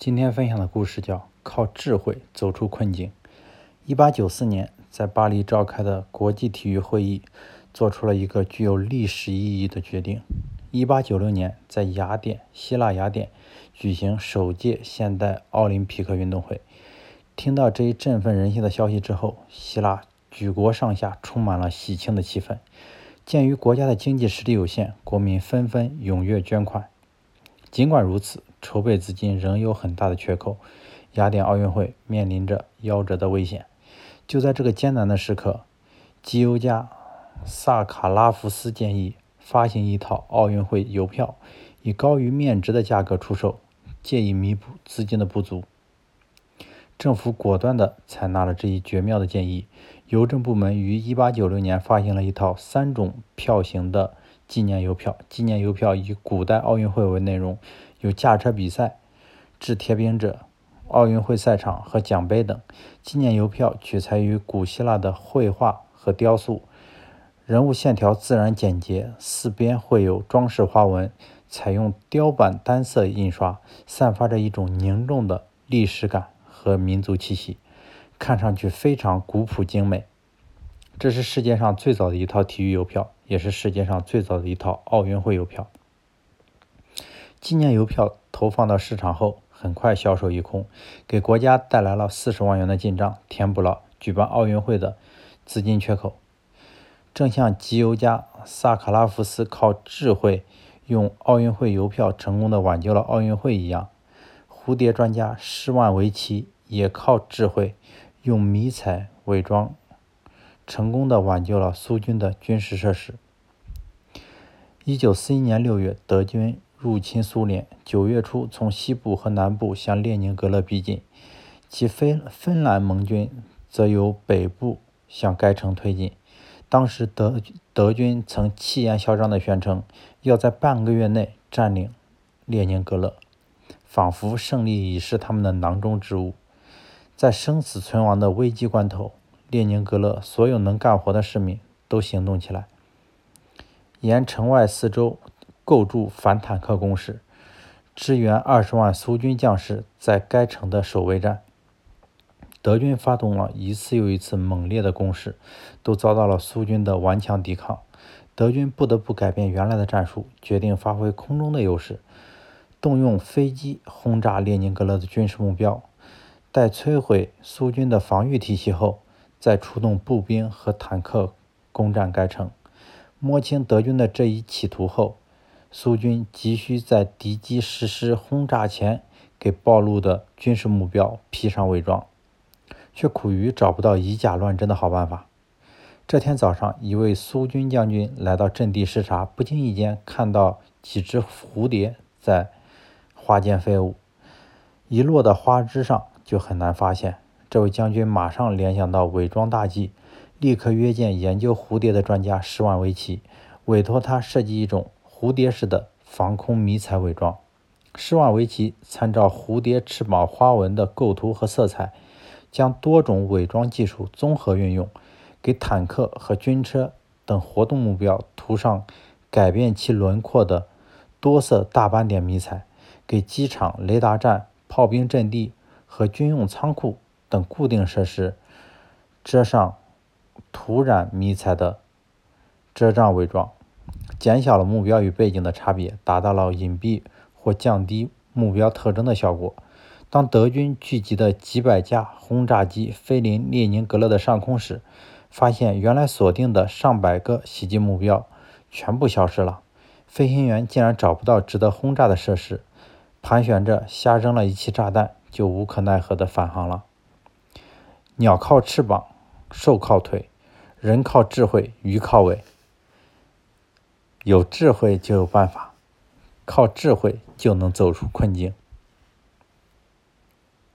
今天分享的故事叫《靠智慧走出困境》。一八九四年，在巴黎召开的国际体育会议做出了一个具有历史意义的决定。一八九六年，在雅典（希腊雅典）举行首届现代奥林匹克运动会。听到这一振奋人心的消息之后，希腊举国上下充满了喜庆的气氛。鉴于国家的经济实力有限，国民纷纷踊跃捐款。尽管如此，筹备资金仍有很大的缺口，雅典奥运会面临着夭折的危险。就在这个艰难的时刻，集邮家萨卡拉夫斯建议发行一套奥运会邮票，以高于面值的价格出售，借以弥补资金的不足。政府果断地采纳了这一绝妙的建议，邮政部门于1896年发行了一套三种票型的。纪念邮票，纪念邮票以古代奥运会为内容，有驾车比赛、掷铁饼者、奥运会赛场和奖杯等。纪念邮票取材于古希腊的绘画和雕塑，人物线条自然简洁，四边绘有装饰花纹，采用雕版单色印刷，散发着一种凝重的历史感和民族气息，看上去非常古朴精美。这是世界上最早的一套体育邮票，也是世界上最早的一套奥运会邮票。纪念邮票投放到市场后，很快销售一空，给国家带来了四十万元的进账，填补了举办奥运会的资金缺口。正像集邮家萨卡拉夫斯靠智慧用奥运会邮票成功的挽救了奥运会一样，蝴蝶专家施万维奇也靠智慧用迷彩伪装。成功的挽救了苏军的军事设施。一九四一年六月，德军入侵苏联，九月初从西部和南部向列宁格勒逼近，其芬芬兰盟军则由北部向该城推进。当时德德军曾气焰嚣张地宣称，要在半个月内占领列宁格勒，仿佛胜利已是他们的囊中之物。在生死存亡的危机关头。列宁格勒所有能干活的市民都行动起来，沿城外四周构筑反坦克工事，支援二十万苏军将士在该城的守卫战。德军发动了一次又一次猛烈的攻势，都遭到了苏军的顽强抵抗。德军不得不改变原来的战术，决定发挥空中的优势，动用飞机轰炸列宁格勒的军事目标。待摧毁苏军的防御体系后，再出动步兵和坦克攻占该城。摸清德军的这一企图后，苏军急需在敌机实施轰炸前给暴露的军事目标披上伪装，却苦于找不到以假乱真的好办法。这天早上，一位苏军将军来到阵地视察，不经意间看到几只蝴蝶在花间飞舞，一落到花枝上就很难发现。这位将军马上联想到伪装大计，立刻约见研究蝴蝶的专家施万维奇，委托他设计一种蝴蝶式的防空迷彩伪装。施瓦维奇参照蝴蝶翅膀花纹的构图和色彩，将多种伪装技术综合运用，给坦克和军车等活动目标涂上改变其轮廓的多色大斑点迷彩，给机场、雷达站、炮兵阵地和军用仓库。等固定设施遮上涂染迷彩的遮障伪装，减小了目标与背景的差别，达到了隐蔽或降低目标特征的效果。当德军聚集的几百架轰炸机飞临列宁格勒的上空时，发现原来锁定的上百个袭击目标全部消失了，飞行员竟然找不到值得轰炸的设施，盘旋着瞎扔了一气炸弹，就无可奈何地返航了。鸟靠翅膀，兽靠腿，人靠智慧，鱼靠尾。有智慧就有办法，靠智慧就能走出困境。